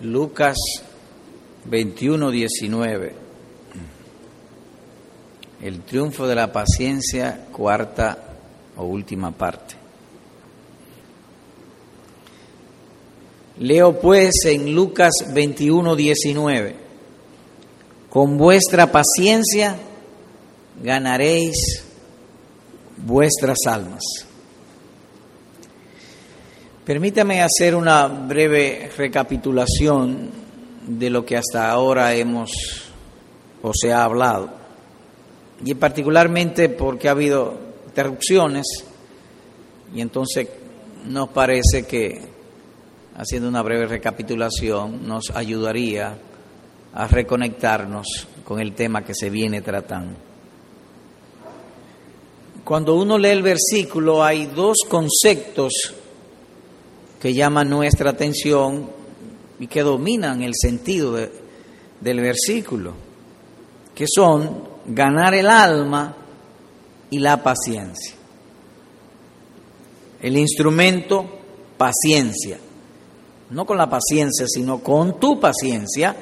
Lucas 21, 19. El triunfo de la paciencia, cuarta o última parte. Leo pues en Lucas 21, 19. Con vuestra paciencia ganaréis vuestras almas. Permítame hacer una breve recapitulación de lo que hasta ahora hemos o se ha hablado, y particularmente porque ha habido interrupciones, y entonces nos parece que haciendo una breve recapitulación nos ayudaría a reconectarnos con el tema que se viene tratando. Cuando uno lee el versículo hay dos conceptos que llaman nuestra atención y que dominan el sentido del versículo, que son ganar el alma y la paciencia. El instrumento, paciencia. No con la paciencia, sino con tu paciencia,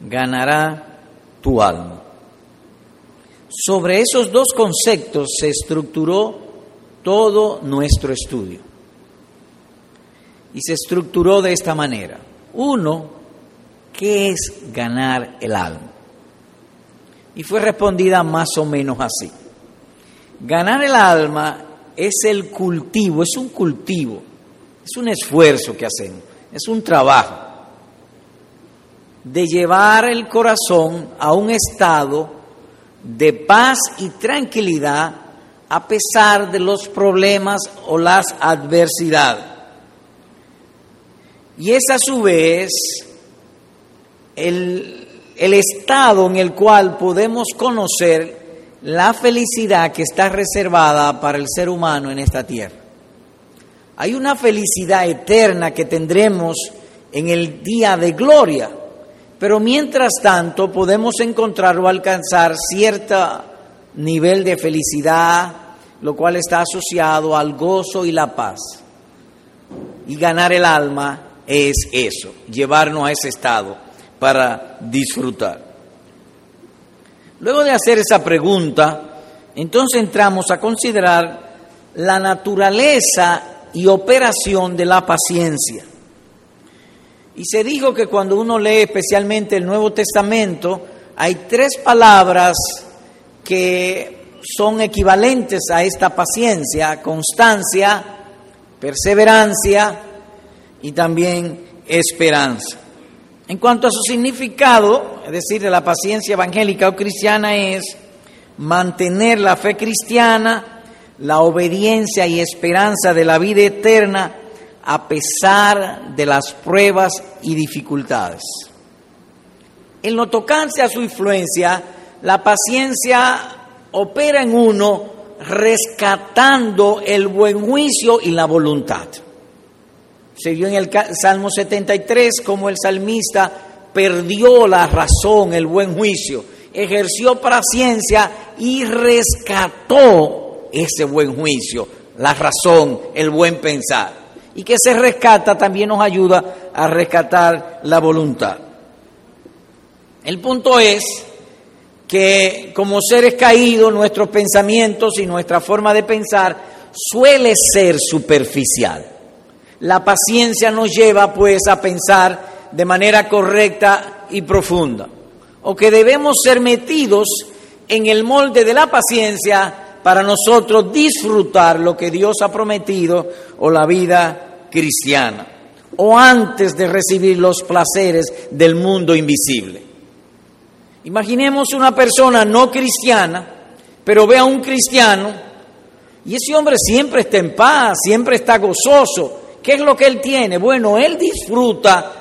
ganará tu alma. Sobre esos dos conceptos se estructuró todo nuestro estudio y se estructuró de esta manera. Uno, ¿qué es ganar el alma? Y fue respondida más o menos así. Ganar el alma es el cultivo, es un cultivo, es un esfuerzo que hacemos, es un trabajo de llevar el corazón a un estado de paz y tranquilidad a pesar de los problemas o las adversidades. Y es a su vez el, estado en el cual podemos conocer la felicidad que está reservada para el ser humano en esta tierra. Hay una felicidad eterna que tendremos en el día de gloria, pero mientras tanto podemos encontrar o alcanzar cierto nivel de felicidad, lo cual está asociado al gozo y la paz. Y ganar el alma es eso, llevarnos a ese estado para disfrutar. Luego de hacer esa pregunta, entonces entramos a considerar la naturaleza y operación de la paciencia. Y se dijo que cuando uno lee especialmente el Nuevo Testamento, hay tres palabras que son equivalentes a esta paciencia, constancia, perseverancia y también esperanza. En cuanto a su significado, es decir, de la paciencia evangélica o cristiana, es mantener la fe cristiana, la obediencia y esperanza de la vida eterna a pesar de las pruebas y dificultades. En lo tocante a su influencia, la paciencia opera en uno rescatando el buen juicio y la voluntad. Se vio en el Salmo 73 como el salmista perdió la razón, el buen juicio, ejerció paciencia y rescató ese buen juicio, la razón, el buen pensar. Y que se rescata también nos ayuda a rescatar la voluntad. El punto es que como seres caídos, nuestros pensamientos y nuestra forma de pensar suele ser superficial. La paciencia nos lleva pues a pensar de manera correcta y profunda, o que debemos ser metidos en el molde de la paciencia para nosotros disfrutar lo que Dios ha prometido o la vida cristiana, o antes de recibir los placeres del mundo invisible. Imaginemos una persona no cristiana, pero ve a un cristiano y ese hombre siempre está en paz, siempre está gozoso, ¿Qué es lo que él tiene? Bueno, él disfruta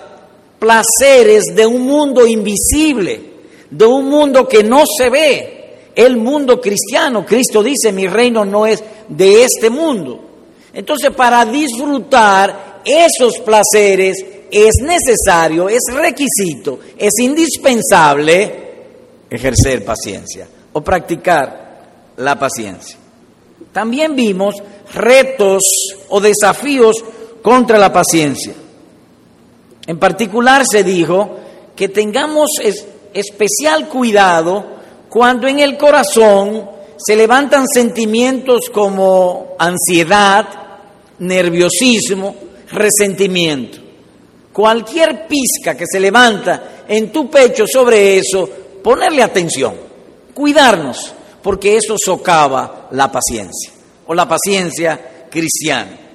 placeres de un mundo invisible, de un mundo que no se ve. El mundo cristiano, Cristo dice, mi reino no es de este mundo. Entonces, para disfrutar esos placeres es necesario, es requisito, es indispensable ejercer paciencia o practicar la paciencia. También vimos retos o desafíos contra la paciencia. En particular se dijo que tengamos especial cuidado cuando en el corazón se levantan sentimientos como ansiedad, nerviosismo, resentimiento. Cualquier pizca que se levanta en tu pecho sobre eso, ponerle atención, cuidarnos, porque eso socava la paciencia o la paciencia cristiana.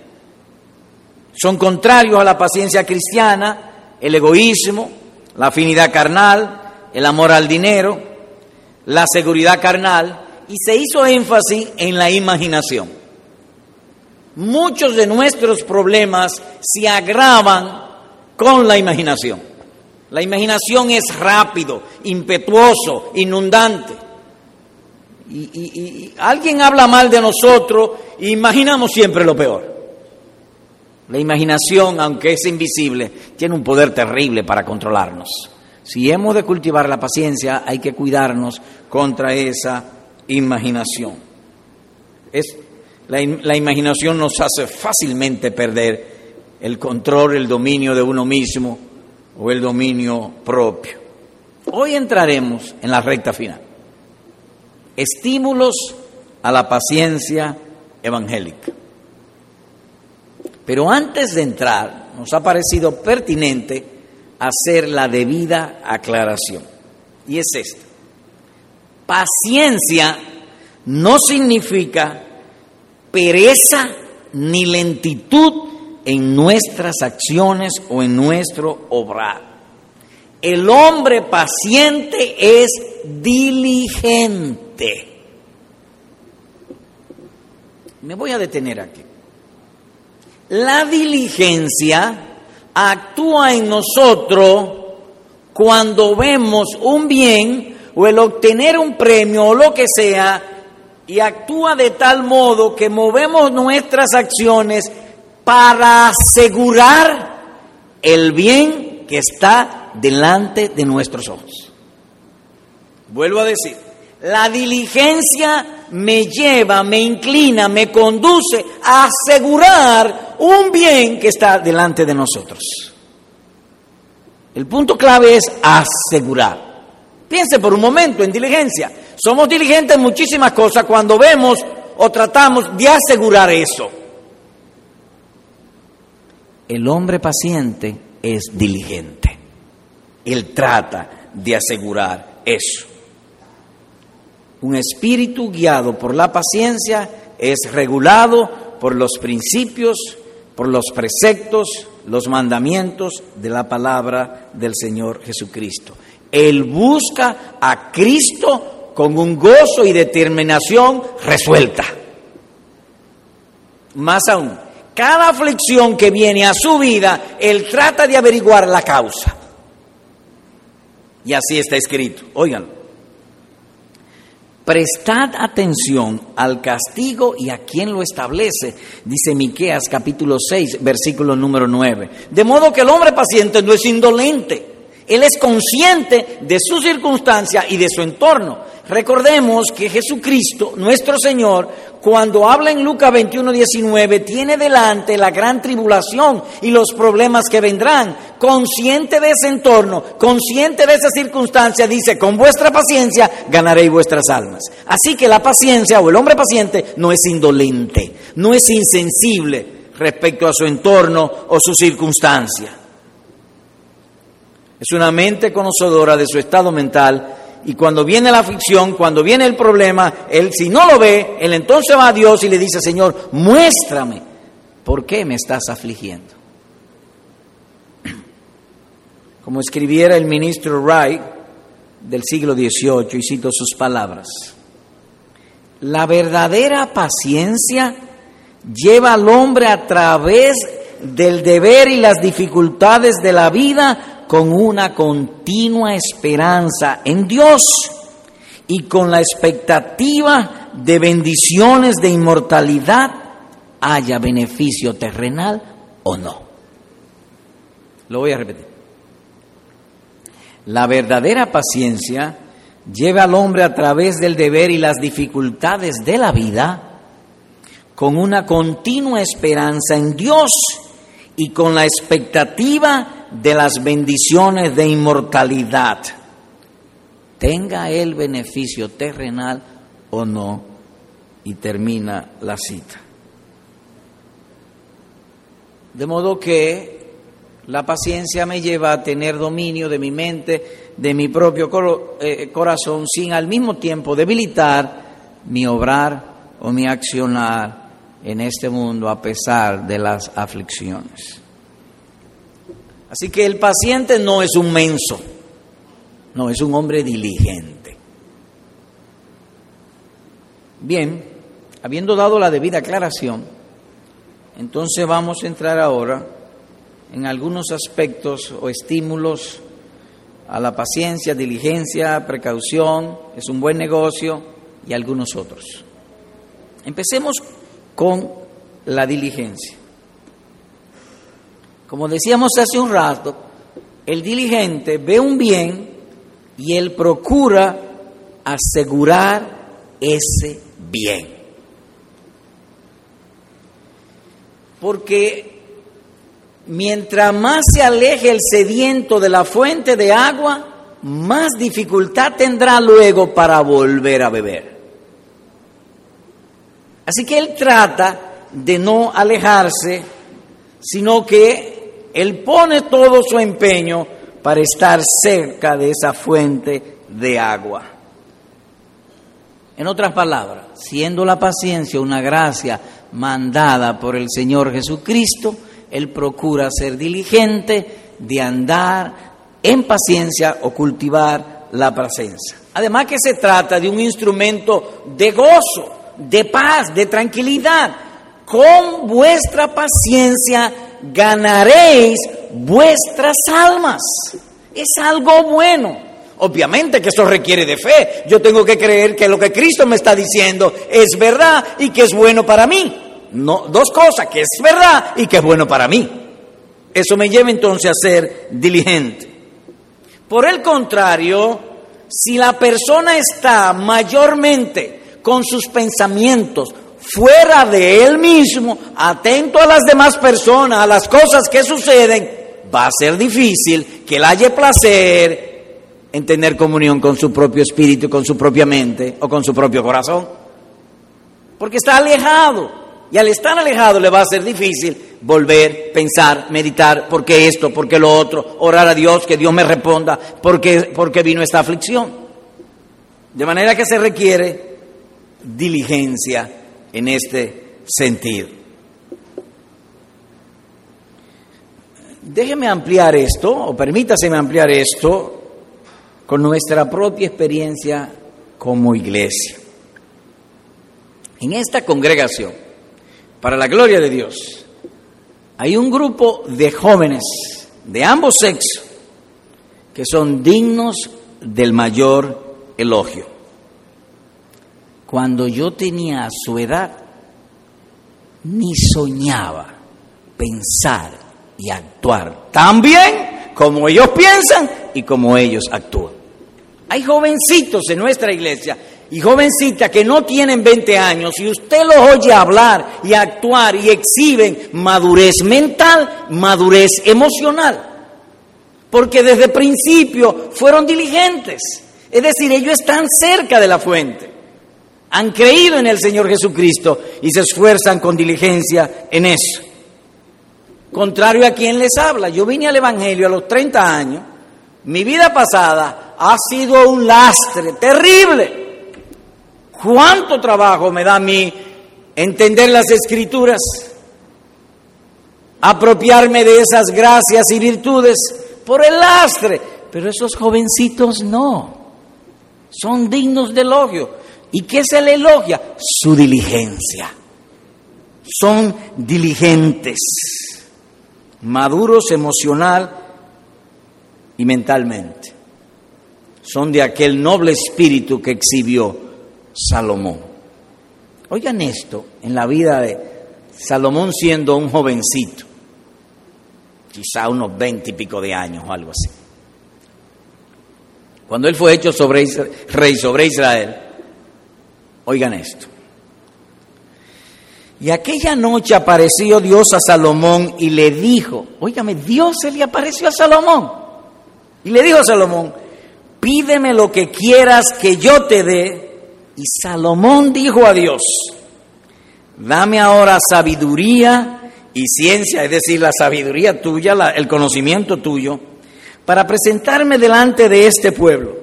Son contrarios a la paciencia cristiana el egoísmo, la afinidad carnal, el amor al dinero, la seguridad carnal, y se hizo énfasis en la imaginación. Muchos de nuestros problemas se agravan con la imaginación. La imaginación es rápido, impetuoso, inundante. Y, alguien habla mal de nosotros imaginamos siempre lo peor. La imaginación, aunque es invisible, tiene un poder terrible para controlarnos. Si hemos de cultivar la paciencia, hay que cuidarnos contra esa imaginación. Es, la, la imaginación nos hace fácilmente perder el control, el dominio de uno mismo o el dominio propio. Hoy entraremos en la recta final. Estímulos a la paciencia evangélica. Pero antes de entrar, nos ha parecido pertinente hacer la debida aclaración. Y es esta. Paciencia no significa pereza ni lentitud en nuestras acciones o en nuestro obrar. El hombre paciente es diligente. Me voy a detener aquí. La diligencia actúa en nosotros cuando vemos un bien o el obtener un premio o lo que sea y actúa de tal modo que movemos nuestras acciones para asegurar el bien que está delante de nuestros ojos. Vuelvo a decir, la diligencia me lleva, me inclina, me conduce a asegurar un bien que está delante de nosotros. El punto clave es asegurar. Piense por un momento en diligencia. Somos diligentes en muchísimas cosas cuando vemos o tratamos de asegurar eso. El hombre paciente es diligente. Él trata de asegurar eso. Un espíritu guiado por la paciencia es regulado por los principios, por los preceptos, los mandamientos de la palabra del Señor Jesucristo. Él busca a Cristo con un gozo y determinación resuelta. Más aún, cada aflicción que viene a su vida, Él trata de averiguar la causa. Y así está escrito. Oigan, prestad atención al castigo y a quien lo establece, dice Miqueas capítulo 6, versículo número 9. De modo que el hombre paciente no es indolente. Él es consciente de su circunstancia y de su entorno. Recordemos que Jesucristo, nuestro Señor, cuando habla en Lucas 21, 19, tiene delante la gran tribulación y los problemas que vendrán. Consciente de ese entorno, consciente de esa circunstancia, dice, con vuestra paciencia ganaréis vuestras almas. Así que la paciencia o el hombre paciente no es indolente, no es insensible respecto a su entorno o su circunstancia. Es una mente conocedora de su estado mental y cuando viene la aflicción, cuando viene el problema, él si no lo ve, él entonces va a Dios y le dice, Señor, muéstrame por qué me estás afligiendo. Como escribiera el ministro Wright del siglo XVIII, y cito sus palabras, la verdadera paciencia lleva al hombre a través del deber y las dificultades de la vida con una continua esperanza en Dios y con la expectativa de bendiciones de inmortalidad, haya beneficio terrenal o no. Lo voy a repetir. La verdadera paciencia lleva al hombre a través del deber y las dificultades de la vida con una continua esperanza en Dios y con la expectativa de las bendiciones de inmortalidad, tenga el beneficio terrenal o no, y termina la cita. De modo que la paciencia me lleva a tener dominio de mi mente, de mi propio eh, corazón, sin al mismo tiempo debilitar mi obrar o mi accionar en este mundo a pesar de las aflicciones. Así que el paciente no es un menso, no, es un hombre diligente. Bien, habiendo dado la debida aclaración, entonces vamos a entrar ahora en algunos aspectos o estímulos a la paciencia, diligencia, precaución, es un buen negocio y algunos otros. Empecemos con la diligencia. Como decíamos hace un rato, el diligente ve un bien y él procura asegurar ese bien. Porque mientras más se aleje el sediento de la fuente de agua, más dificultad tendrá luego para volver a beber. Así que él trata de no alejarse, sino que él pone todo su empeño para estar cerca de esa fuente de agua. En otras palabras, siendo la paciencia una gracia mandada por el Señor Jesucristo, Él procura ser diligente de andar en paciencia o cultivar la paciencia. Además que se trata de un instrumento de gozo, de paz, de tranquilidad. Con vuestra paciencia ganaréis vuestras almas. Es algo bueno. Obviamente que eso requiere de fe. Yo tengo que creer que lo que Cristo me está diciendo es verdad y que es bueno para mí. No, dos cosas, que es verdad y que es bueno para mí. Eso me lleva entonces a ser diligente. Por el contrario, si la persona está mayormente con sus pensamientos fuera de él mismo, atento a las demás personas, a las cosas que suceden, va a ser difícil que él haya placer en tener comunión con su propio espíritu, con su propia mente o con su propio corazón. Porque está alejado. Y al estar alejado le va a ser difícil volver, pensar, meditar, ¿por qué esto? ¿Por qué lo otro? Orar a Dios, que Dios me responda, ¿por qué, por qué vino esta aflicción? De manera que se requiere diligencia en este sentido. Déjeme ampliar esto, o permítaseme ampliar esto, con nuestra propia experiencia como iglesia. En esta congregación, para la gloria de Dios, hay un grupo de jóvenes de ambos sexos que son dignos del mayor elogio cuando yo tenía su edad, ni soñaba pensar y actuar tan bien como ellos piensan y como ellos actúan. Hay jovencitos en nuestra iglesia y jovencitas que no tienen 20 años y usted los oye hablar y actuar y exhiben madurez mental, madurez emocional. Porque desde principio fueron diligentes. Es decir, ellos están cerca de la fuente han creído en el Señor Jesucristo y se esfuerzan con diligencia en eso. Contrario a quien les habla, yo vine al Evangelio a los 30 años, mi vida pasada ha sido un lastre terrible. ¿Cuánto trabajo me da a mí entender las escrituras? Apropiarme de esas gracias y virtudes por el lastre. Pero esos jovencitos no, son dignos de elogio. ¿Y qué se le elogia? Su diligencia. Son diligentes, maduros emocional y mentalmente. Son de aquel noble espíritu que exhibió Salomón. Oigan esto en la vida de Salomón siendo un jovencito, quizá unos veinte y pico de años o algo así. Cuando él fue hecho sobre rey sobre Israel, Oigan esto. Y aquella noche apareció Dios a Salomón y le dijo, óigame, Dios se le apareció a Salomón. Y le dijo a Salomón, pídeme lo que quieras que yo te dé. Y Salomón dijo a Dios, dame ahora sabiduría y ciencia, es decir, la sabiduría tuya, el conocimiento tuyo, para presentarme delante de este pueblo.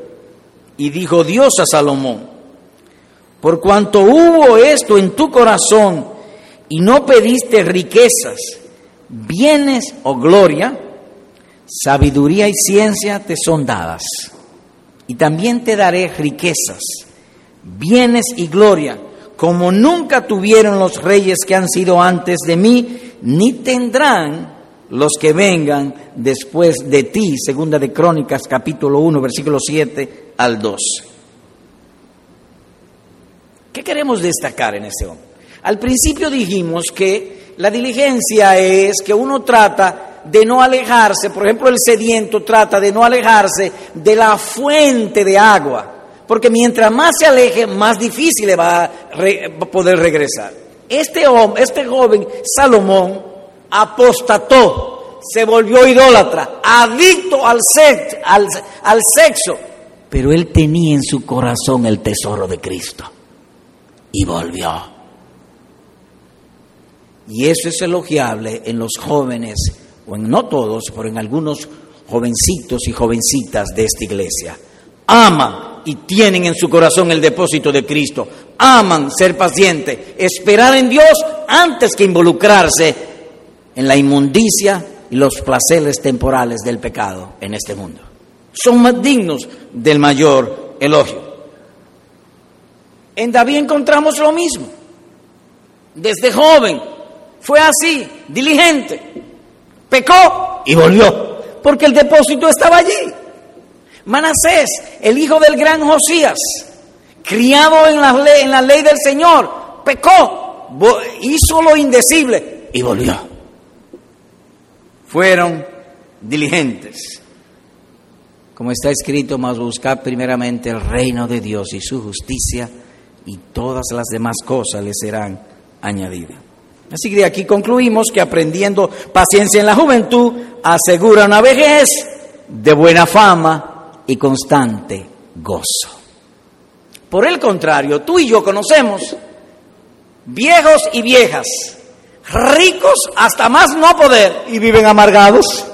Y dijo Dios a Salomón, por cuanto hubo esto en tu corazón y no pediste riquezas, bienes o gloria, sabiduría y ciencia te son dadas. Y también te daré riquezas, bienes y gloria, como nunca tuvieron los reyes que han sido antes de mí, ni tendrán los que vengan después de ti. Segunda de Crónicas, capítulo 1, versículo 7 al 2. ¿Qué queremos destacar en este hombre? Al principio dijimos que la diligencia es que uno trata de no alejarse, por ejemplo el sediento trata de no alejarse de la fuente de agua, porque mientras más se aleje, más difícil le va a poder regresar. Este, hombre, este joven Salomón apostató, se volvió idólatra, adicto al, al sexo, pero él tenía en su corazón el tesoro de Cristo y volvió. Y eso es elogiable en los jóvenes, o en no todos, pero en algunos jovencitos y jovencitas de esta iglesia. Aman y tienen en su corazón el depósito de Cristo. Aman ser pacientes, esperar en Dios antes que involucrarse en la inmundicia y los placeres temporales del pecado en este mundo. Son más dignos del mayor elogio. En David encontramos lo mismo. Desde joven fue así, diligente. Pecó y volvió, porque el depósito estaba allí. Manasés, el hijo del gran Josías, criado en la ley, en la ley del Señor, pecó, hizo lo indecible y volvió. Fueron diligentes. Como está escrito, más buscar primeramente el reino de Dios y su justicia y todas las demás cosas le serán añadidas. Así que de aquí concluimos que aprendiendo paciencia en la juventud asegura una vejez de buena fama y constante gozo. Por el contrario, tú y yo conocemos viejos y viejas, ricos hasta más no poder y viven amargados.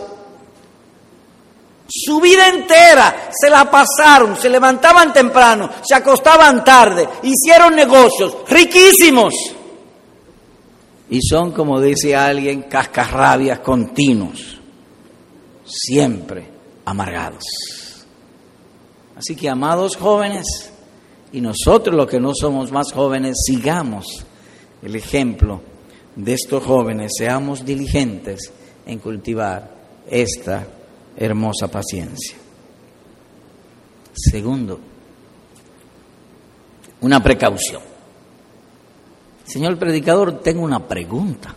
Su vida entera se la pasaron, se levantaban temprano, se acostaban tarde, hicieron negocios riquísimos. Y son, como dice alguien, cascarrabias continuos, siempre amargados. Así que, amados jóvenes, y nosotros los que no somos más jóvenes, sigamos el ejemplo de estos jóvenes, seamos diligentes en cultivar esta hermosa paciencia. Segundo, una precaución. Señor predicador, tengo una pregunta.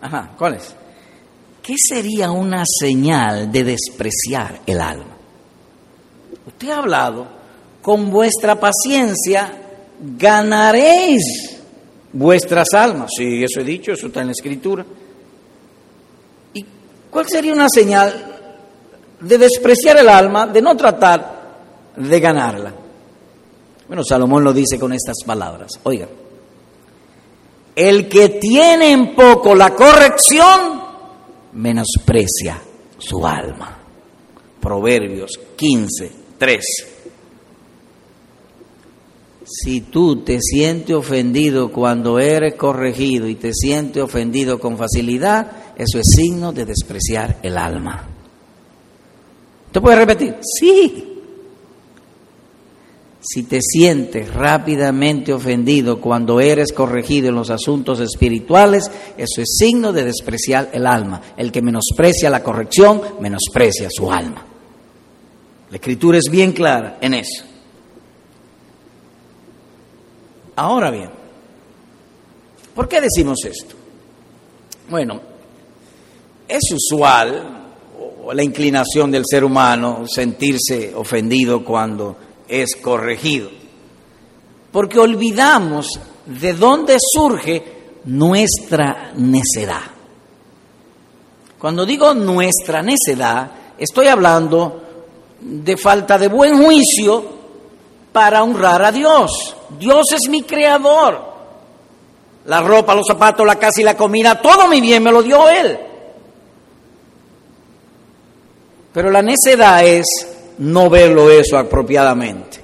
Ajá, ¿cuál es? ¿Qué sería una señal de despreciar el alma? Usted ha hablado, con vuestra paciencia ganaréis vuestras almas. Sí, eso he dicho, eso está en la escritura. ¿Y cuál sería una señal de despreciar el alma, de no tratar de ganarla. Bueno, Salomón lo dice con estas palabras. Oiga, el que tiene en poco la corrección, menosprecia su alma. Proverbios 15, 3. Si tú te sientes ofendido cuando eres corregido y te sientes ofendido con facilidad, eso es signo de despreciar el alma. ¿Te puede repetir? Sí. Si te sientes rápidamente ofendido cuando eres corregido en los asuntos espirituales, eso es signo de despreciar el alma. El que menosprecia la corrección, menosprecia su alma. La escritura es bien clara en eso. Ahora bien, ¿por qué decimos esto? Bueno, es usual la inclinación del ser humano sentirse ofendido cuando es corregido. Porque olvidamos de dónde surge nuestra necedad. Cuando digo nuestra necedad, estoy hablando de falta de buen juicio para honrar a Dios. Dios es mi creador. La ropa, los zapatos, la casa y la comida, todo mi bien me lo dio Él. Pero la necedad es no verlo eso apropiadamente.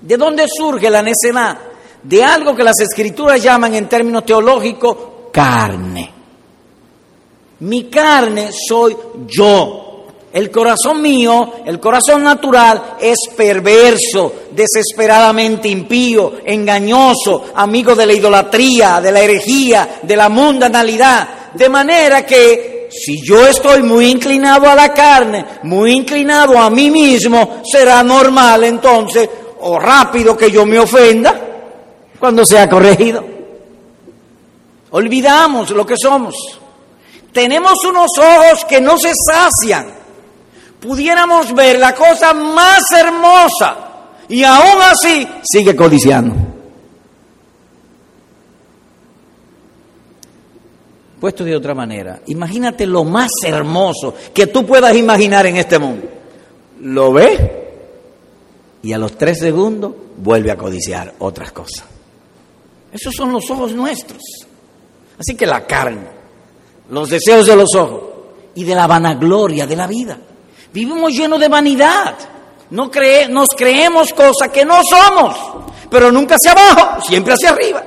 ¿De dónde surge la necedad? De algo que las escrituras llaman en términos teológicos carne. Mi carne soy yo. El corazón mío, el corazón natural, es perverso, desesperadamente impío, engañoso, amigo de la idolatría, de la herejía, de la mundanalidad. De manera que si yo estoy muy inclinado a la carne, muy inclinado a mí mismo, será normal entonces o rápido que yo me ofenda cuando sea corregido. Olvidamos lo que somos. Tenemos unos ojos que no se sacian pudiéramos ver la cosa más hermosa y aún así sigue codiciando. Puesto de otra manera, imagínate lo más hermoso que tú puedas imaginar en este mundo. Lo ve y a los tres segundos vuelve a codiciar otras cosas. Esos son los ojos nuestros. Así que la carne, los deseos de los ojos y de la vanagloria de la vida. Vivimos llenos de vanidad. No cree, nos creemos cosas que no somos, pero nunca hacia abajo, siempre hacia arriba.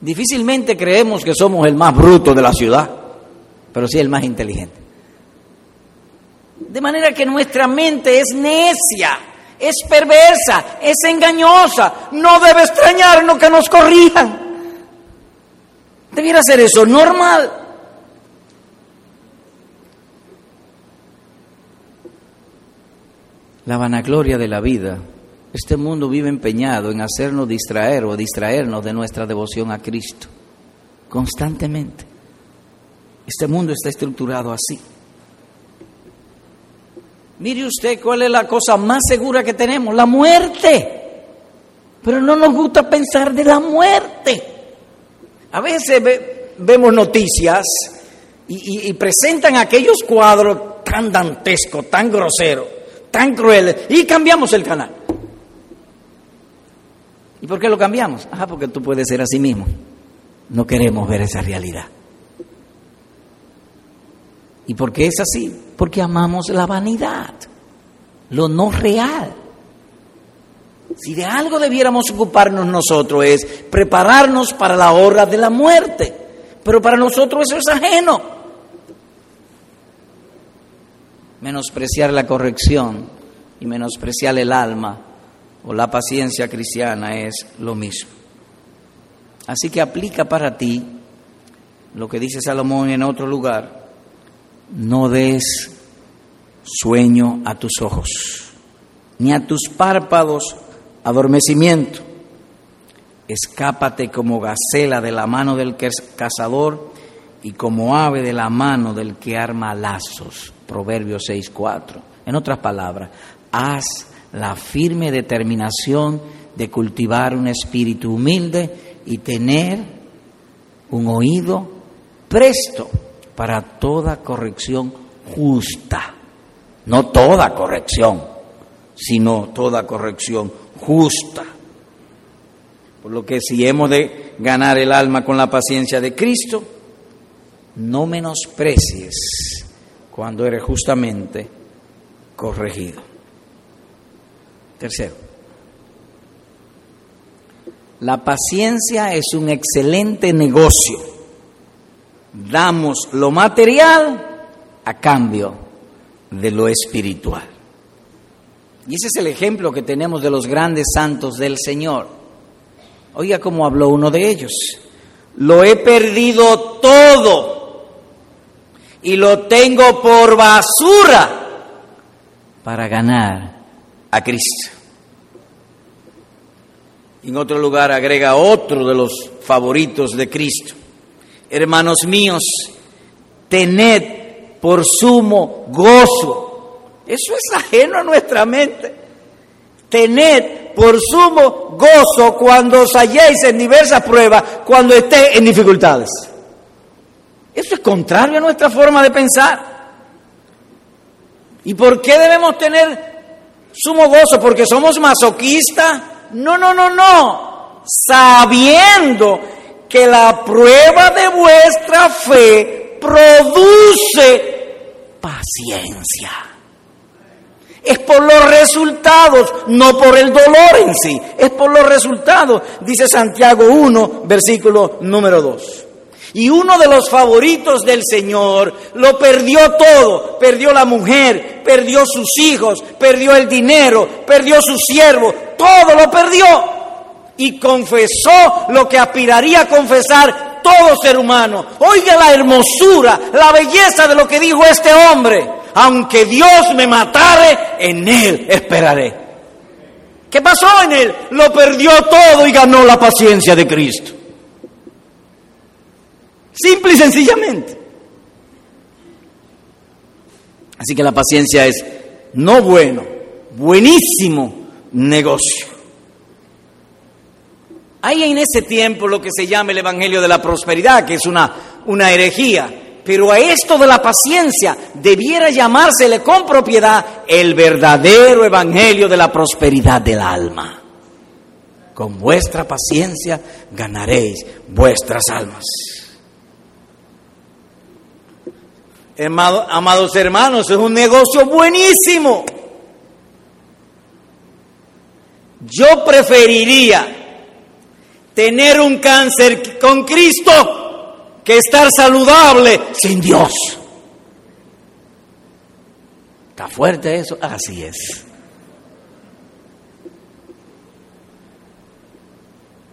Difícilmente creemos que somos el más bruto de la ciudad, pero sí el más inteligente. De manera que nuestra mente es necia, es perversa, es engañosa. No debe extrañarnos que nos corrijan. Debiera ser eso normal. la vanagloria de la vida. Este mundo vive empeñado en hacernos distraer o distraernos de nuestra devoción a Cristo constantemente. Este mundo está estructurado así. Mire usted cuál es la cosa más segura que tenemos, la muerte. Pero no nos gusta pensar de la muerte. A veces vemos noticias y, y presentan aquellos cuadros tan dantescos, tan groseros tan crueles, y cambiamos el canal. ¿Y por qué lo cambiamos? Ah, porque tú puedes ser así mismo. No queremos ver esa realidad. ¿Y por qué es así? Porque amamos la vanidad, lo no real. Si de algo debiéramos ocuparnos nosotros es prepararnos para la hora de la muerte, pero para nosotros eso es ajeno menospreciar la corrección y menospreciar el alma o la paciencia cristiana es lo mismo. Así que aplica para ti lo que dice Salomón en otro lugar, no des sueño a tus ojos, ni a tus párpados adormecimiento. Escápate como gacela de la mano del cazador y como ave de la mano del que arma lazos. Proverbios 6.4. En otras palabras, haz la firme determinación de cultivar un espíritu humilde y tener un oído presto para toda corrección justa. No toda corrección, sino toda corrección justa. Por lo que si hemos de ganar el alma con la paciencia de Cristo, no menosprecies cuando eres justamente corregido. Tercero, la paciencia es un excelente negocio. Damos lo material a cambio de lo espiritual. Y ese es el ejemplo que tenemos de los grandes santos del Señor. Oiga cómo habló uno de ellos. Lo he perdido todo y lo tengo por basura para ganar a Cristo. En otro lugar agrega otro de los favoritos de Cristo. Hermanos míos, tened por sumo gozo. Eso es ajeno a nuestra mente. Tened por sumo gozo cuando os halléis en diversas pruebas, cuando esté en dificultades. Eso es contrario a nuestra forma de pensar. ¿Y por qué debemos tener sumo gozo? ¿Porque somos masoquistas? No, no, no, no. Sabiendo que la prueba de vuestra fe produce paciencia. Es por los resultados, no por el dolor en sí. Es por los resultados, dice Santiago 1, versículo número 2. Y uno de los favoritos del Señor lo perdió todo. Perdió la mujer, perdió sus hijos, perdió el dinero, perdió su siervo, todo lo perdió. Y confesó lo que aspiraría a confesar todo ser humano. Oiga la hermosura, la belleza de lo que dijo este hombre. Aunque Dios me matare, en Él esperaré. ¿Qué pasó en Él? Lo perdió todo y ganó la paciencia de Cristo. Simple y sencillamente. Así que la paciencia es no bueno, buenísimo negocio. Hay en ese tiempo lo que se llama el Evangelio de la Prosperidad, que es una, una herejía, pero a esto de la paciencia debiera llamársele con propiedad el verdadero Evangelio de la Prosperidad del alma. Con vuestra paciencia ganaréis vuestras almas. Amados hermanos, es un negocio buenísimo. Yo preferiría tener un cáncer con Cristo que estar saludable sin Dios. ¿Está fuerte eso? Así es.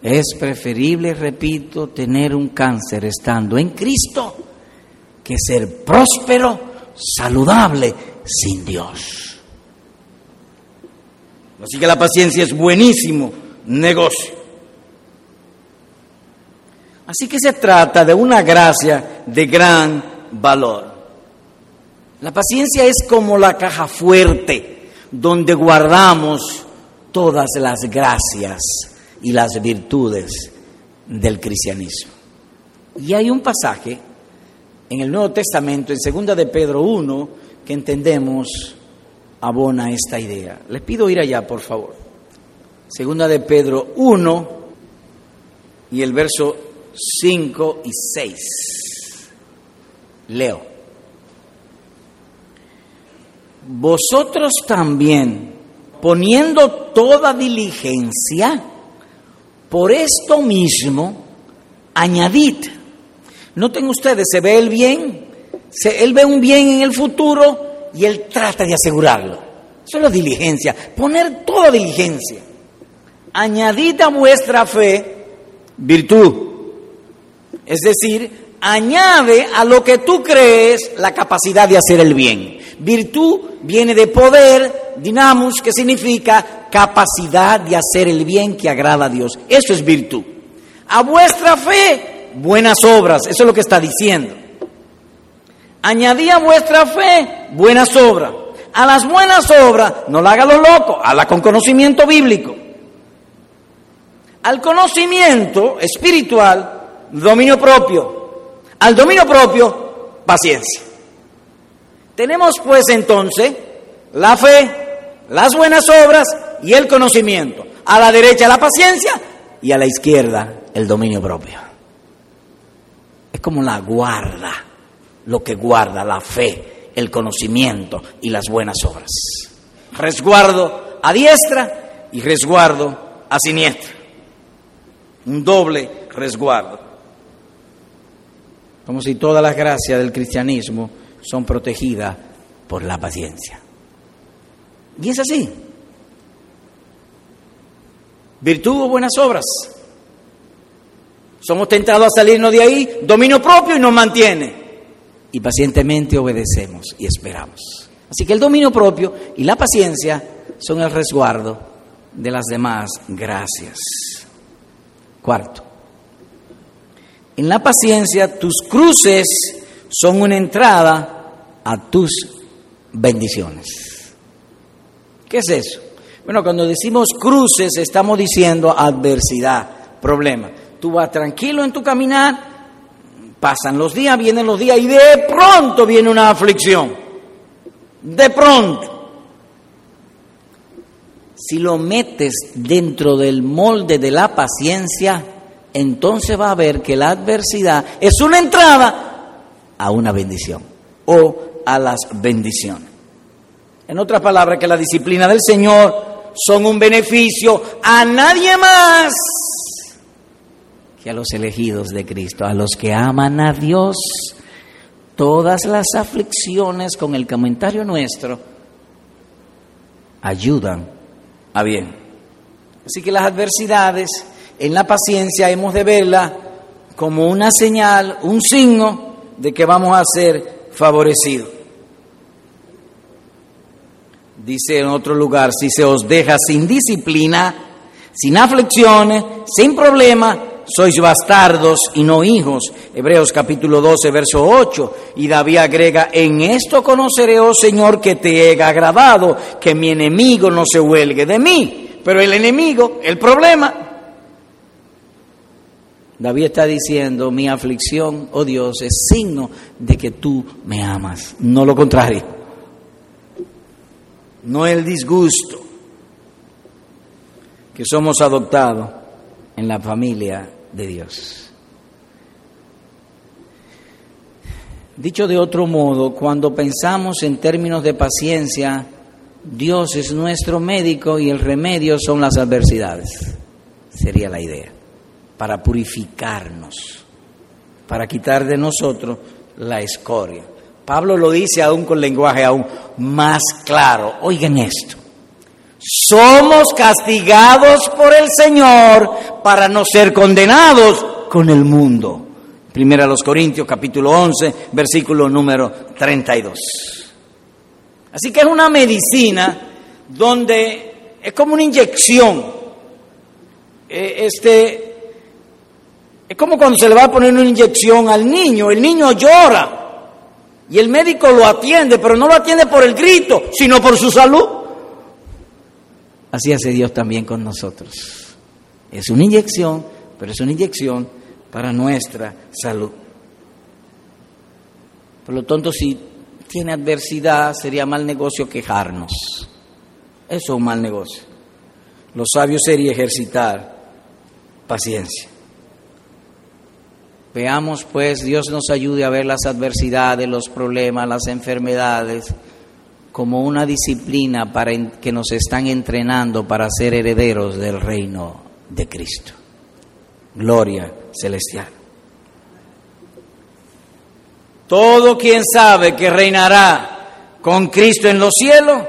Es preferible, repito, tener un cáncer estando en Cristo que ser próspero, saludable, sin Dios. Así que la paciencia es buenísimo negocio. Así que se trata de una gracia de gran valor. La paciencia es como la caja fuerte donde guardamos todas las gracias y las virtudes del cristianismo. Y hay un pasaje en el Nuevo Testamento, en segunda de Pedro 1, que entendemos abona esta idea. Les pido ir allá, por favor. Segunda de Pedro 1 y el verso 5 y 6. Leo. Vosotros también, poniendo toda diligencia, por esto mismo, añadid Noten ustedes, se ve el bien, se, él ve un bien en el futuro y él trata de asegurarlo. Eso es la diligencia, poner toda diligencia. Añadid a vuestra fe virtud. Es decir, añade a lo que tú crees la capacidad de hacer el bien. Virtud viene de poder, dinamos, que significa capacidad de hacer el bien que agrada a Dios. Eso es virtud. A vuestra fe buenas obras, eso es lo que está diciendo. Añadí a vuestra fe buenas obras. A las buenas obras no la haga lo loco, la con conocimiento bíblico. Al conocimiento espiritual, dominio propio. Al dominio propio, paciencia. Tenemos pues entonces la fe, las buenas obras y el conocimiento. A la derecha la paciencia y a la izquierda el dominio propio. Es como la guarda, lo que guarda la fe, el conocimiento y las buenas obras. Resguardo a diestra y resguardo a siniestra. Un doble resguardo. Como si todas las gracias del cristianismo son protegidas por la paciencia. Y es así. Virtud o buenas obras somos tentados a salirnos de ahí, dominio propio y nos mantiene. Y pacientemente obedecemos y esperamos. Así que el dominio propio y la paciencia son el resguardo de las demás gracias. Cuarto, en la paciencia tus cruces son una entrada a tus bendiciones. ¿Qué es eso? Bueno, cuando decimos cruces estamos diciendo adversidad, problema. Tú vas tranquilo en tu caminar, pasan los días, vienen los días y de pronto viene una aflicción. De pronto. Si lo metes dentro del molde de la paciencia, entonces va a ver que la adversidad es una entrada a una bendición o a las bendiciones. En otras palabras, que la disciplina del Señor son un beneficio a nadie más a los elegidos de Cristo, a los que aman a Dios. Todas las aflicciones con el comentario nuestro ayudan a bien. Así que las adversidades en la paciencia hemos de verla como una señal, un signo de que vamos a ser favorecidos. Dice en otro lugar, si se os deja sin disciplina, sin aflicciones, sin problemas, sois bastardos y no hijos. Hebreos capítulo 12, verso 8. Y David agrega, en esto conoceré, oh Señor, que te he agradado, que mi enemigo no se huelgue de mí. Pero el enemigo, el problema, David está diciendo, mi aflicción, oh Dios, es signo de que tú me amas, no lo contrario, no el disgusto que somos adoptados en la familia de Dios. Dicho de otro modo, cuando pensamos en términos de paciencia, Dios es nuestro médico y el remedio son las adversidades. Sería la idea para purificarnos, para quitar de nosotros la escoria. Pablo lo dice aún con lenguaje aún más claro. Oigan esto. Somos castigados por el Señor para no ser condenados con el mundo. Primera a los Corintios capítulo 11, versículo número 32. Así que es una medicina donde es como una inyección. Eh, este, es como cuando se le va a poner una inyección al niño, el niño llora y el médico lo atiende, pero no lo atiende por el grito, sino por su salud. Así hace Dios también con nosotros. Es una inyección, pero es una inyección para nuestra salud. Por lo tanto, si tiene adversidad, sería mal negocio quejarnos. Eso es un mal negocio. Lo sabio sería ejercitar paciencia. Veamos pues, Dios nos ayude a ver las adversidades, los problemas, las enfermedades como una disciplina para que nos están entrenando para ser herederos del reino de Cristo. Gloria celestial. Todo quien sabe que reinará con Cristo en los cielos,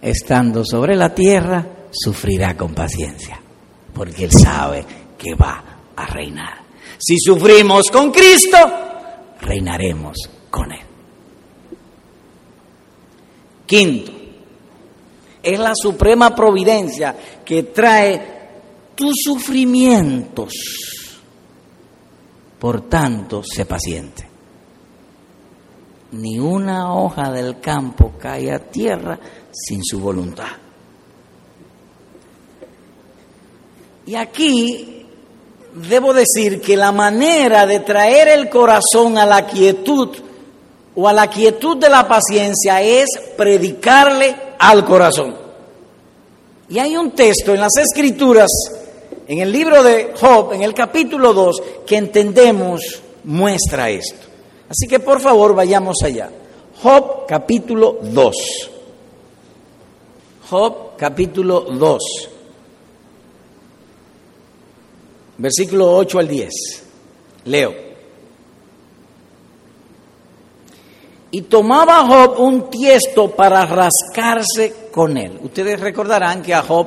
estando sobre la tierra, sufrirá con paciencia, porque él sabe que va a reinar. Si sufrimos con Cristo, reinaremos con Él. Quinto, es la suprema providencia que trae tus sufrimientos. Por tanto, sé paciente. Ni una hoja del campo cae a tierra sin su voluntad. Y aquí debo decir que la manera de traer el corazón a la quietud o a la quietud de la paciencia es predicarle al corazón. Y hay un texto en las escrituras, en el libro de Job, en el capítulo 2, que entendemos muestra esto. Así que por favor vayamos allá. Job capítulo 2. Job capítulo 2. versículo 8 al 10. Leo. Y tomaba Job un tiesto para rascarse con él. Ustedes recordarán que a Job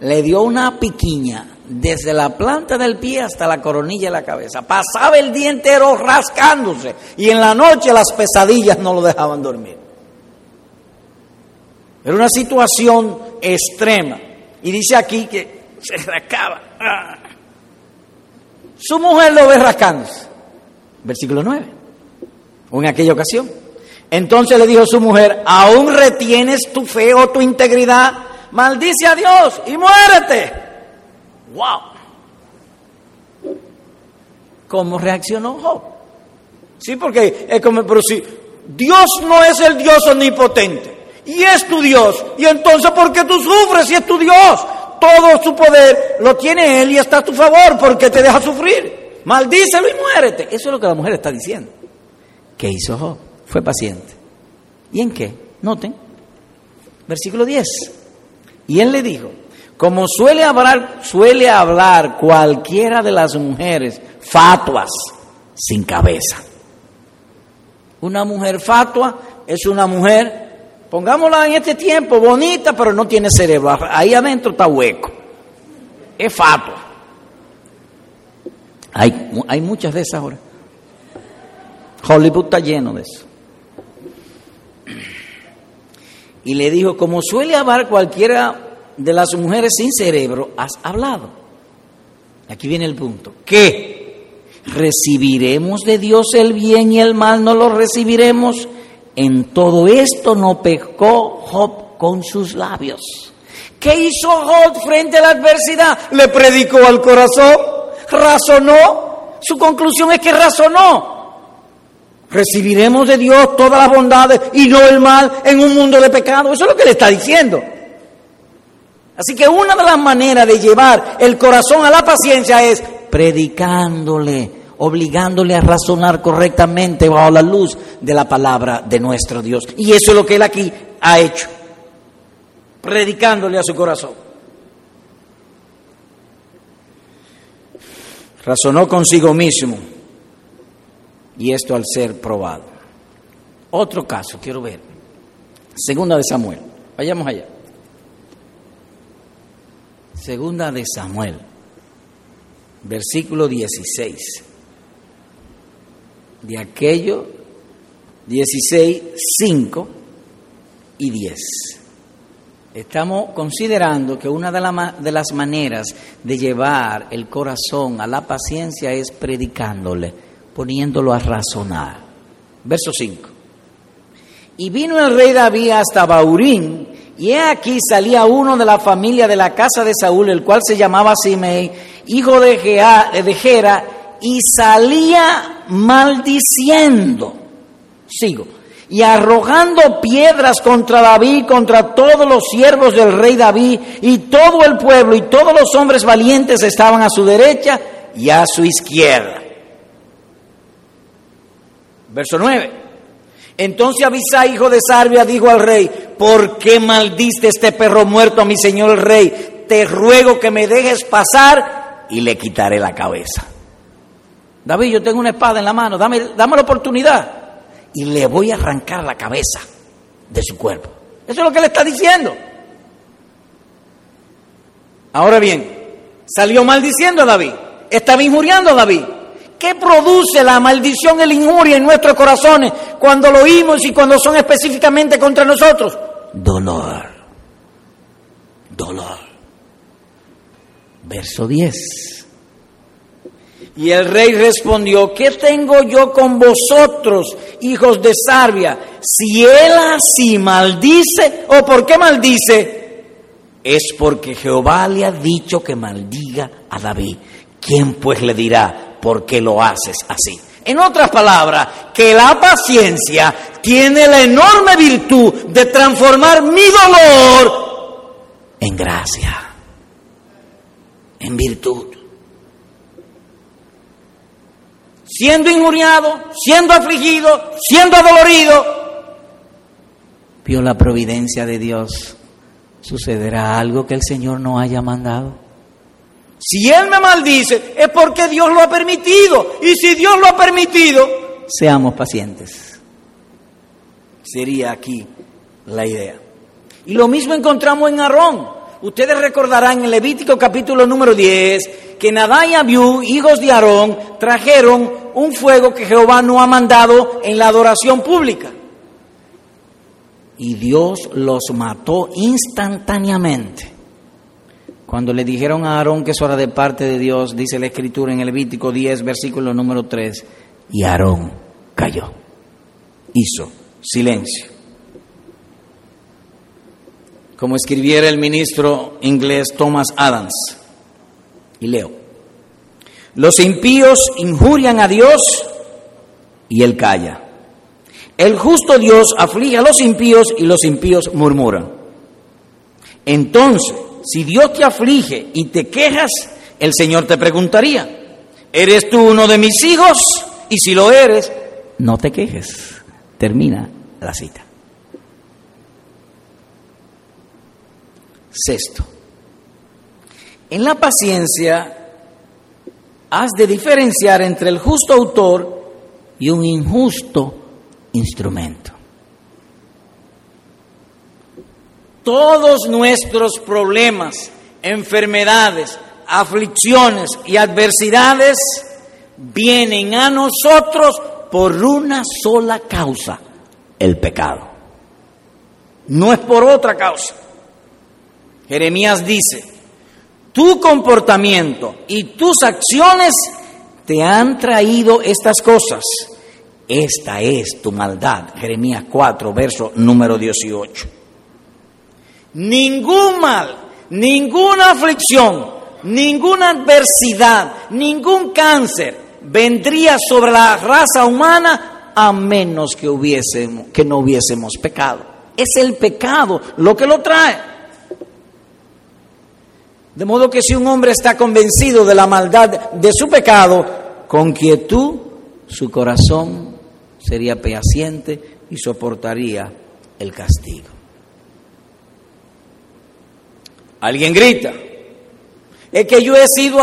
le dio una piquiña desde la planta del pie hasta la coronilla de la cabeza. Pasaba el día entero rascándose y en la noche las pesadillas no lo dejaban dormir. Era una situación extrema. Y dice aquí que se rascaba. Su mujer lo ve rascándose. Versículo 9. O en aquella ocasión. Entonces le dijo su mujer, ¿aún retienes tu fe o tu integridad maldice a Dios y muérete. ¡Wow! ¿Cómo reaccionó Job? Sí, porque es como, pero si Dios no es el Dios omnipotente y es tu Dios, y entonces ¿por qué tú sufres si es tu Dios? Todo su poder lo tiene Él y está a tu favor porque te deja sufrir. Maldícelo y muérete. Eso es lo que la mujer está diciendo. ¿Qué hizo Job? Fue paciente. ¿Y en qué? Noten. Versículo 10. Y él le dijo, como suele hablar, suele hablar cualquiera de las mujeres fatuas sin cabeza. Una mujer fatua es una mujer, pongámosla en este tiempo, bonita, pero no tiene cerebro. Ahí adentro está hueco. Es fatua. Hay, hay muchas de esas ahora. Hollywood está lleno de eso. Y le dijo, como suele hablar cualquiera de las mujeres sin cerebro, has hablado. Aquí viene el punto. ¿Qué? ¿Recibiremos de Dios el bien y el mal no lo recibiremos? En todo esto no pecó Job con sus labios. ¿Qué hizo Job frente a la adversidad? Le predicó al corazón, razonó. Su conclusión es que razonó. Recibiremos de Dios todas las bondades y no el mal en un mundo de pecado. Eso es lo que le está diciendo. Así que una de las maneras de llevar el corazón a la paciencia es predicándole, obligándole a razonar correctamente bajo la luz de la palabra de nuestro Dios. Y eso es lo que él aquí ha hecho, predicándole a su corazón. Razonó consigo mismo y esto al ser probado. Otro caso, quiero ver. Segunda de Samuel. Vayamos allá. Segunda de Samuel, versículo 16. De aquello, 16, 5 y 10. Estamos considerando que una de, de, las maneras de llevar el corazón a la paciencia es predicándole poniéndolo a razonar. Verso 5. Y vino el rey David hasta Baurín, y aquí salía uno de la familia de la casa de Saúl, el cual se llamaba Simei, hijo de, de Gera, y salía maldiciendo. Sigo. Y arrojando piedras contra David, contra todos los siervos del rey David, y todo el pueblo y todos los hombres valientes estaban a su derecha y a su izquierda. Verso 9. Entonces Abisai, hijo de Sarbia, dijo al rey, ¿por qué maldiste este perro muerto a mi señor el rey? Te ruego que me dejes pasar y le quitaré la cabeza. David, yo tengo una espada en la mano, dame, dame la oportunidad y le voy a arrancar la cabeza de su cuerpo. Eso es lo que le está diciendo. Ahora bien, salió maldiciendo a David, está injuriando a David. ¿Qué produce la maldición la injuria en nuestros corazones cuando lo oímos y cuando son específicamente contra nosotros? Dolor. Dolor. Verso 10. Y el rey respondió, ¿qué tengo yo con vosotros, hijos de Sarbia? Si él así maldice, ¿o por qué maldice? Es porque Jehová le ha dicho que maldiga a David. ¿Quién pues le dirá? ¿Por qué lo haces así? En otras palabras, que la paciencia tiene la enorme virtud de transformar mi dolor en gracia, en virtud. Siendo injuriado, siendo afligido, siendo adolorido, vio la providencia de Dios. ¿Sucederá algo que el Señor no haya mandado? Si Él me maldice, es porque Dios lo ha permitido. Y si Dios lo ha permitido, seamos pacientes. Sería aquí la idea. Y lo mismo encontramos en Aarón. Ustedes recordarán en Levítico capítulo número 10 que Nadá y Abiú, hijos de Aarón, trajeron un fuego que Jehová no ha mandado en la adoración pública. Y Dios los mató instantáneamente. Cuando le dijeron a Aarón que eso era de parte de Dios, dice la escritura en el Levítico 10, versículo número 3, y Aarón cayó, hizo silencio. como escribiera el ministro inglés Thomas Adams. Y leo, los impíos injurian a Dios y Él calla. El justo Dios aflige a los impíos y los impíos murmuran. Entonces, si Dios te aflige y te quejas, el Señor te preguntaría, ¿eres tú uno de mis hijos? Y si lo eres, no te quejes. Termina la cita. Sexto, en la paciencia has de diferenciar entre el justo autor y un injusto instrumento. Todos nuestros problemas, enfermedades, aflicciones y adversidades vienen a nosotros por una sola causa, el pecado. No es por otra causa. Jeremías dice, tu comportamiento y tus acciones te han traído estas cosas. Esta es tu maldad. Jeremías 4, verso número 18. Ningún mal, ninguna aflicción, ninguna adversidad, ningún cáncer vendría sobre la raza humana a menos que, hubiésemos, que no hubiésemos pecado. Es el pecado lo que lo trae. De modo que si un hombre está convencido de la maldad de su pecado, con quietud su corazón sería paciente y soportaría el castigo. Alguien grita, es que yo he sido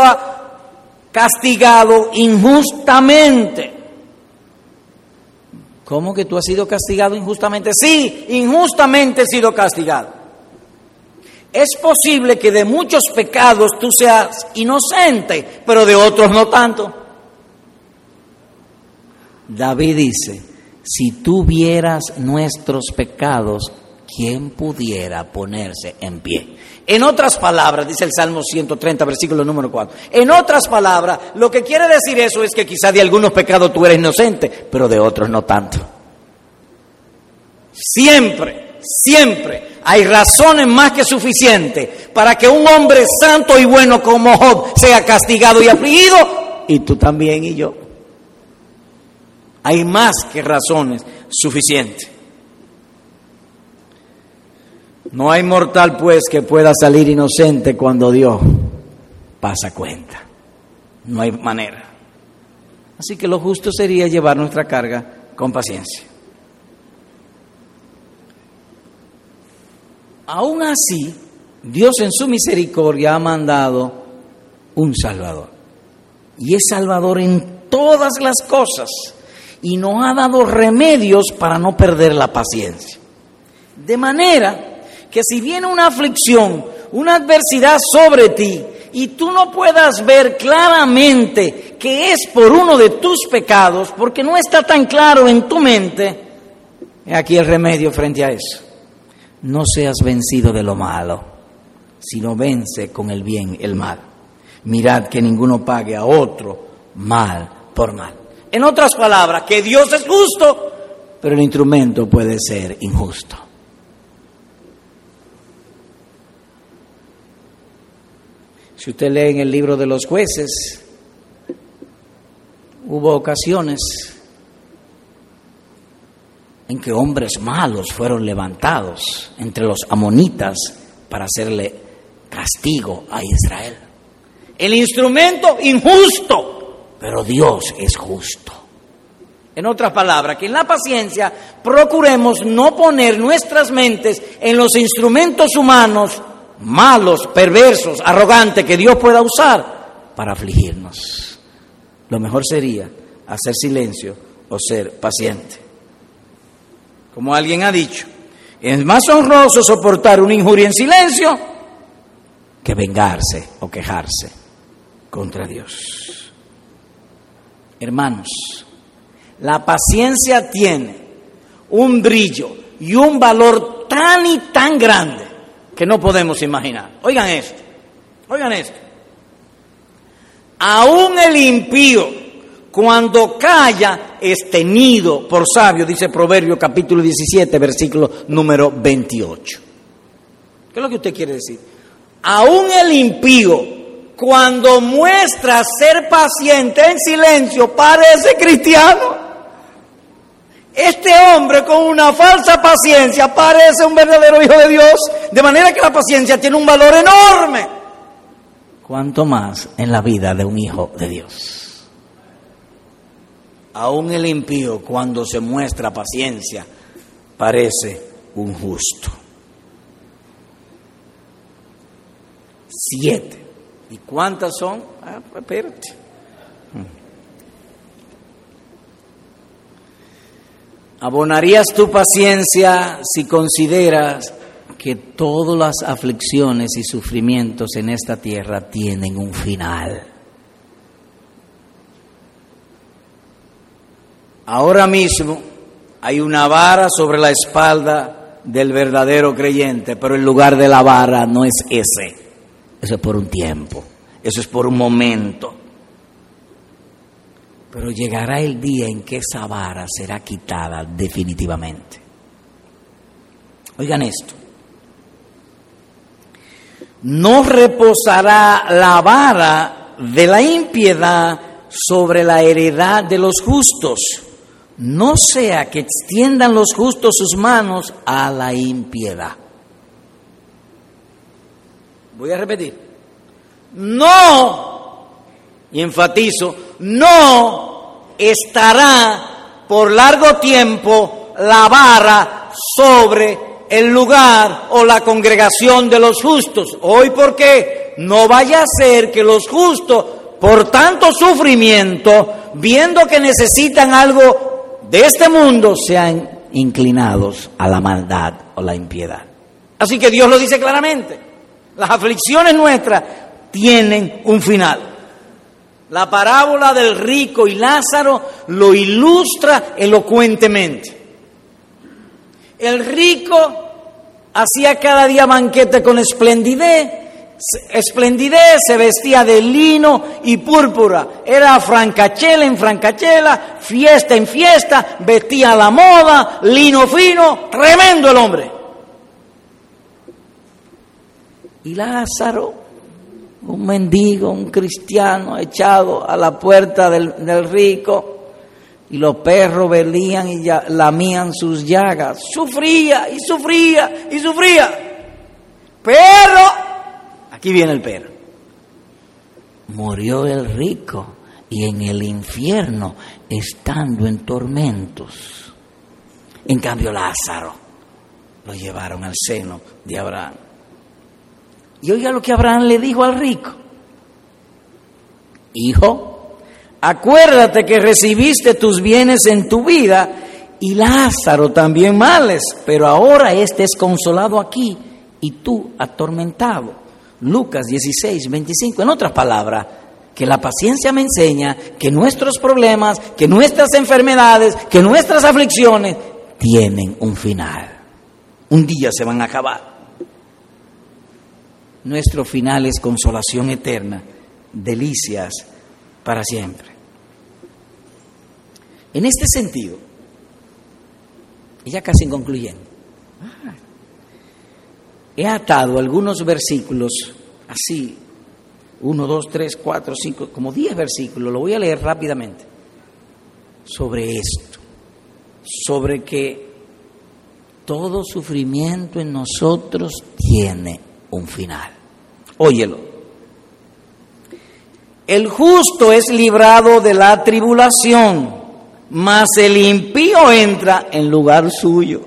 castigado injustamente. ¿Cómo que tú has sido castigado injustamente? Sí, injustamente he sido castigado. Es posible que de muchos pecados tú seas inocente, pero de otros no tanto. David dice, si tú vieras nuestros pecados, ¿quién pudiera ponerse en pie? En otras palabras, dice el Salmo 130, versículo número 4, en otras palabras, lo que quiere decir eso es que quizá de algunos pecados tú eres inocente, pero de otros no tanto. Siempre, siempre hay razones más que suficientes para que un hombre santo y bueno como Job sea castigado y afligido, y tú también y yo. Hay más que razones suficientes. No hay mortal pues que pueda salir inocente cuando Dios pasa cuenta. No hay manera. Así que lo justo sería llevar nuestra carga con paciencia. Aún así, Dios en su misericordia ha mandado un Salvador. Y es Salvador en todas las cosas. Y nos ha dado remedios para no perder la paciencia. De manera que si viene una aflicción, una adversidad sobre ti, y tú no puedas ver claramente que es por uno de tus pecados, porque no está tan claro en tu mente, aquí el remedio frente a eso no seas vencido de lo malo, sino vence con el bien el mal. Mirad que ninguno pague a otro mal por mal. En otras palabras, que Dios es justo, pero el instrumento puede ser injusto. Si usted lee en el libro de los jueces, hubo ocasiones en que hombres malos fueron levantados entre los amonitas para hacerle castigo a Israel. El instrumento injusto, pero Dios es justo. En otras palabras, que en la paciencia procuremos no poner nuestras mentes en los instrumentos humanos malos, perversos, arrogantes que Dios pueda usar para afligirnos. Lo mejor sería hacer silencio o ser paciente. Como alguien ha dicho, es más honroso soportar una injuria en silencio que vengarse o quejarse contra Dios. Hermanos, la paciencia tiene un brillo y un valor tan y tan grande que no podemos imaginar. Oigan esto, oigan esto. Aún el impío cuando calla es tenido por sabio, dice Proverbio capítulo 17, versículo número 28. ¿Qué es lo que usted quiere decir? Aún el impío, cuando muestra ser paciente en silencio, parece cristiano. Este hombre con una falsa paciencia parece un verdadero hijo de Dios, de manera que la paciencia tiene un valor enorme. ¿Cuánto más en la vida de un hijo de Dios? Aún el impío, cuando se muestra paciencia, parece un justo. Siete. ¿Y cuántas son? Ah, espérate. ¿Abonarías tu paciencia si consideras que todas las aflicciones y sufrimientos en esta tierra tienen un final? Ahora mismo hay una vara sobre la espalda del verdadero creyente, pero el lugar de la vara no es ese. Eso es por un tiempo, eso es por un momento. Pero llegará el día en que esa vara será quitada definitivamente. Oigan esto. No reposará la vara de la impiedad sobre la heredad de los justos, no sea que extiendan los justos sus manos a la impiedad. Voy a repetir. No, y enfatizo, no estará por largo tiempo la vara sobre el lugar o la congregación de los justos. Hoy, ¿por qué? No vaya a ser que los justos, por tanto sufrimiento, viendo que necesitan algo de este mundo, sean inclinados a la maldad o la impiedad. Así que Dios lo dice claramente. Las aflicciones nuestras tienen un final. La parábola del rico y Lázaro lo ilustra elocuentemente. El rico hacía cada día banquete con esplendidez, esplendidez, se vestía de lino y púrpura, era francachela en francachela, fiesta en fiesta, vestía la moda, lino fino, tremendo el hombre. Y Lázaro, un mendigo, un cristiano echado a la puerta del, rico, y los perros velían y lamían sus llagas. Sufría y sufría y sufría. Pero, aquí viene el pero, murió el rico y en el infierno estando en tormentos. En cambio Lázaro lo llevaron al seno de Abraham. Y oiga lo que Abraham le dijo al rico. Hijo, acuérdate que recibiste tus bienes en tu vida y Lázaro también males, pero ahora este es consolado aquí y tú atormentado. Lucas 16, 25. En otras palabras, que la paciencia me enseña que nuestros problemas, que nuestras enfermedades, que nuestras aflicciones tienen un final. Un día se van a acabar nuestro final es consolación eterna, delicias para siempre. En este sentido, y ya casi concluyendo, he atado algunos versículos así, uno, dos, tres, cuatro, cinco, como diez versículos, lo voy a leer rápidamente, sobre esto, sobre que todo sufrimiento en nosotros tiene un final. Óyelo. El justo es librado de la tribulación, mas el impío entra en lugar suyo.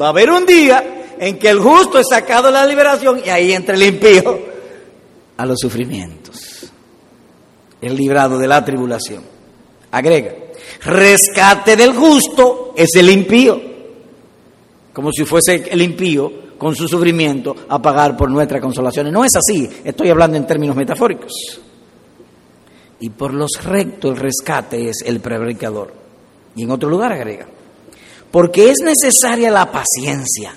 Va a haber un día en que el justo es sacado de la liberación y ahí entra el impío a los sufrimientos. Es librado de la tribulación. Agrega, rescate del justo es el impío. Como si fuese el impío con su sufrimiento a pagar por nuestras consolaciones. No es así, estoy hablando en términos metafóricos. Y por los rectos el rescate es el prevaricador. Y en otro lugar agrega, porque es necesaria la paciencia,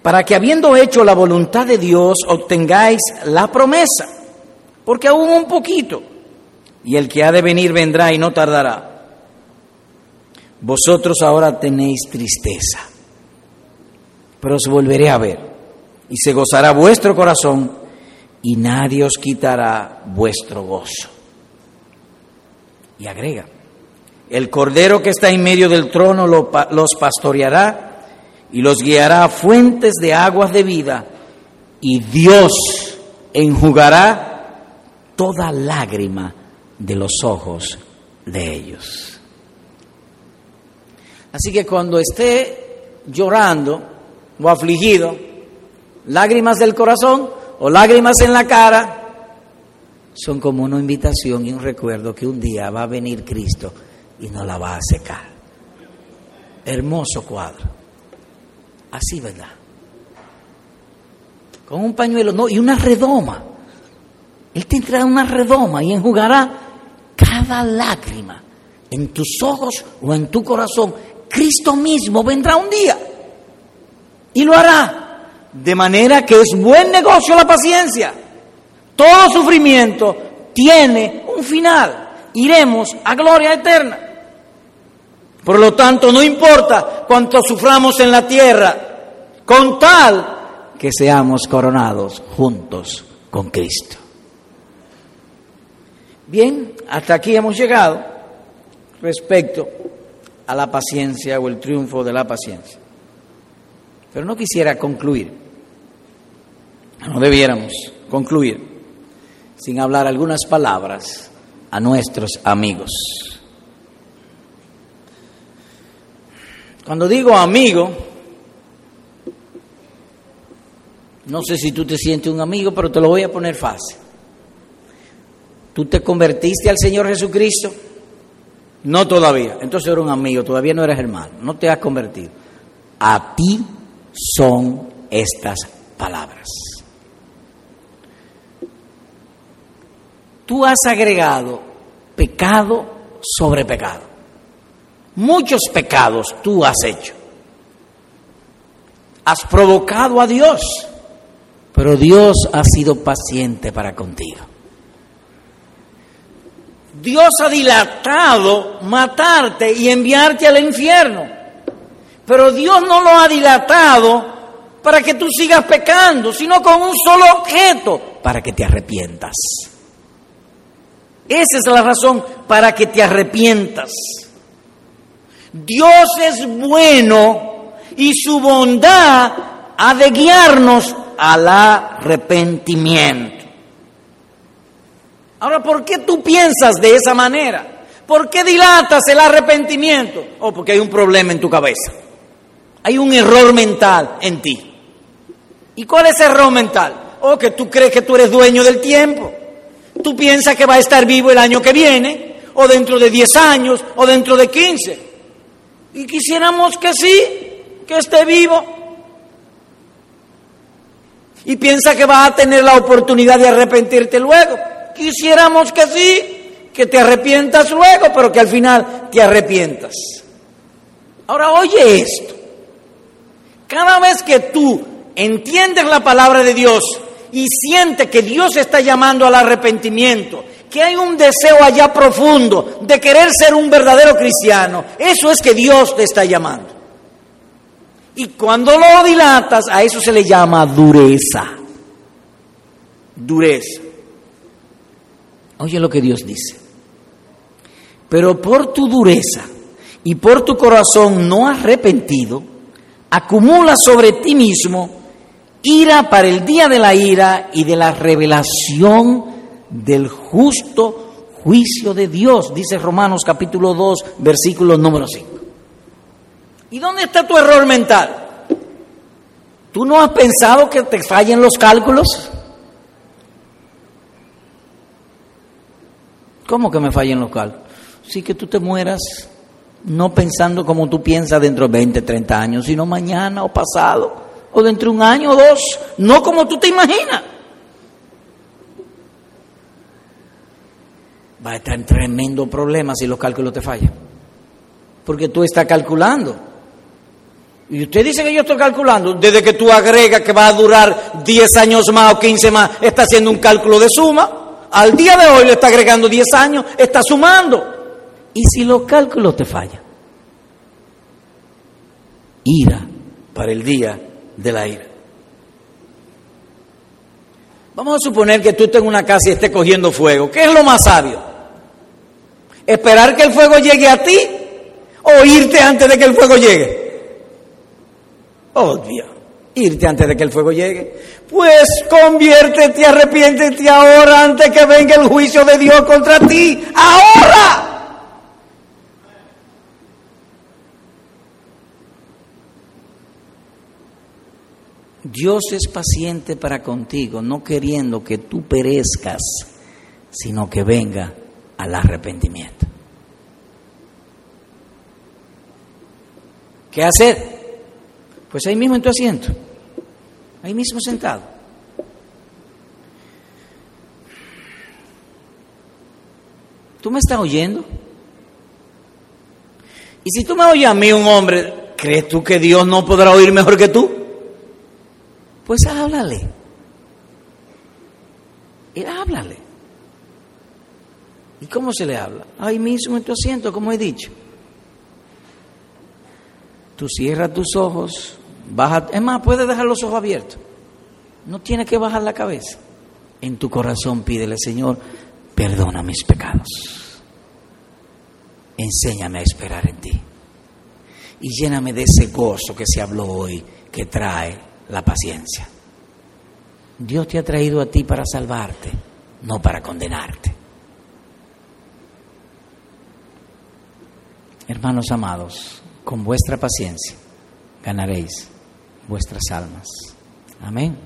para que habiendo hecho la voluntad de Dios obtengáis la promesa, porque aún un poquito, y el que ha de venir vendrá y no tardará. Vosotros ahora tenéis tristeza pero os volveré a ver. y se gozará vuestro corazón y nadie os quitará vuestro gozo. Y agrega, el cordero que está en medio del trono los pastoreará y los guiará a fuentes de aguas de vida y Dios enjugará toda lágrima de los ojos de ellos. Así que cuando esté llorando o afligido, lágrimas del corazón o lágrimas en la cara, son como una invitación y un recuerdo que un día va a venir Cristo y no la va a secar. Hermoso cuadro. Así, ¿verdad? Con un pañuelo, no, y una redoma. Él te entrará una redoma y enjugará cada lágrima en tus ojos o en tu corazón. Cristo mismo vendrá un día y lo hará. De manera que es buen negocio la paciencia. Todo sufrimiento tiene un final. Iremos a gloria eterna. Por lo tanto, no importa cuánto suframos en la tierra, con tal que seamos coronados juntos con Cristo. Bien, hasta aquí hemos llegado respecto a la paciencia o el triunfo de la paciencia. Pero no quisiera concluir, no debiéramos concluir sin hablar algunas palabras a nuestros amigos. Cuando digo amigo, no sé si tú te sientes un amigo, pero te lo voy a poner fácil. ¿Tú te convertiste al Señor Jesucristo? No todavía. Entonces eres un amigo, todavía no eres hermano, no te has convertido. A ti son estas palabras. Tú has agregado pecado sobre pecado. Muchos pecados tú has hecho. Has provocado a Dios, pero Dios ha sido paciente para contigo. Dios ha dilatado matarte y enviarte al infierno, pero Dios no lo ha dilatado para que tú sigas pecando, sino con un solo objeto, para que te arrepientas. Esa es la razón para que te arrepientas. Dios es bueno y su bondad ha de guiarnos al arrepentimiento. Ahora, ¿por qué tú piensas de esa manera? ¿Por qué dilatas el arrepentimiento? Oh, porque hay un problema en tu cabeza. Hay un error mental en ti. ¿Y cuál es el error mental? Oh, que tú crees que tú eres dueño del tiempo. Tú piensas que va a estar vivo el año que viene, o dentro de 10 años, o dentro de 15. Y quisiéramos que sí, que esté vivo. Y piensa que vas a tener la oportunidad de arrepentirte luego. Quisiéramos que sí, que te arrepientas luego, pero que al final te arrepientas. Ahora oye esto. Cada vez que tú entiendes la palabra de Dios y sientes que Dios está llamando al arrepentimiento que hay un deseo allá profundo de querer ser un verdadero cristiano, eso es que Dios te está llamando. Y cuando lo dilatas, a eso se le llama dureza. Dureza. Oye lo que Dios dice. Pero por tu dureza y por tu corazón no arrepentido, acumula sobre ti mismo ira para el día de la ira y de la revelación del justo juicio de Dios, dice Romanos capítulo 2, versículo número 5. ¿Y dónde está tu error mental? ¿Tú no has pensado que te fallen los cálculos? ¿Cómo que me fallen los cálculos? Sí que tú te mueras no pensando como tú piensas dentro de 20, 30 años, sino mañana o pasado, o dentro de un año o dos, no como tú te imaginas. va a estar en tremendo problema si los cálculos te fallan. Porque tú estás calculando. Y usted dice que yo estoy calculando. Desde que tú agregas que va a durar 10 años más o 15 más, está haciendo un cálculo de suma. Al día de hoy le está agregando 10 años, está sumando. ¿Y si los cálculos te fallan? Ira para el día de la ira. Vamos a suponer que tú estés en una casa y estés cogiendo fuego. ¿Qué es lo más sabio? ¿Esperar que el fuego llegue a ti o irte antes de que el fuego llegue? Obvio, irte antes de que el fuego llegue. Pues conviértete, arrepiéntete ahora antes que venga el juicio de Dios contra ti. Ahora. Dios es paciente para contigo, no queriendo que tú perezcas, sino que venga al arrepentimiento. ¿Qué hacer? Pues ahí mismo en tu asiento, ahí mismo sentado. ¿Tú me estás oyendo? Y si tú me oyes a mí, un hombre, ¿crees tú que Dios no podrá oír mejor que tú? Pues háblale. Y háblale. ¿Y cómo se le habla? Ahí mismo en tu asiento, como he dicho. Tú cierras tus ojos, baja, es más, puedes dejar los ojos abiertos. No tienes que bajar la cabeza. En tu corazón pídele, Señor, perdona mis pecados. Enséñame a esperar en ti. Y lléname de ese gozo que se habló hoy, que trae la paciencia. Dios te ha traído a ti para salvarte, no para condenarte. Hermanos amados, con vuestra paciencia ganaréis vuestras almas. Amén.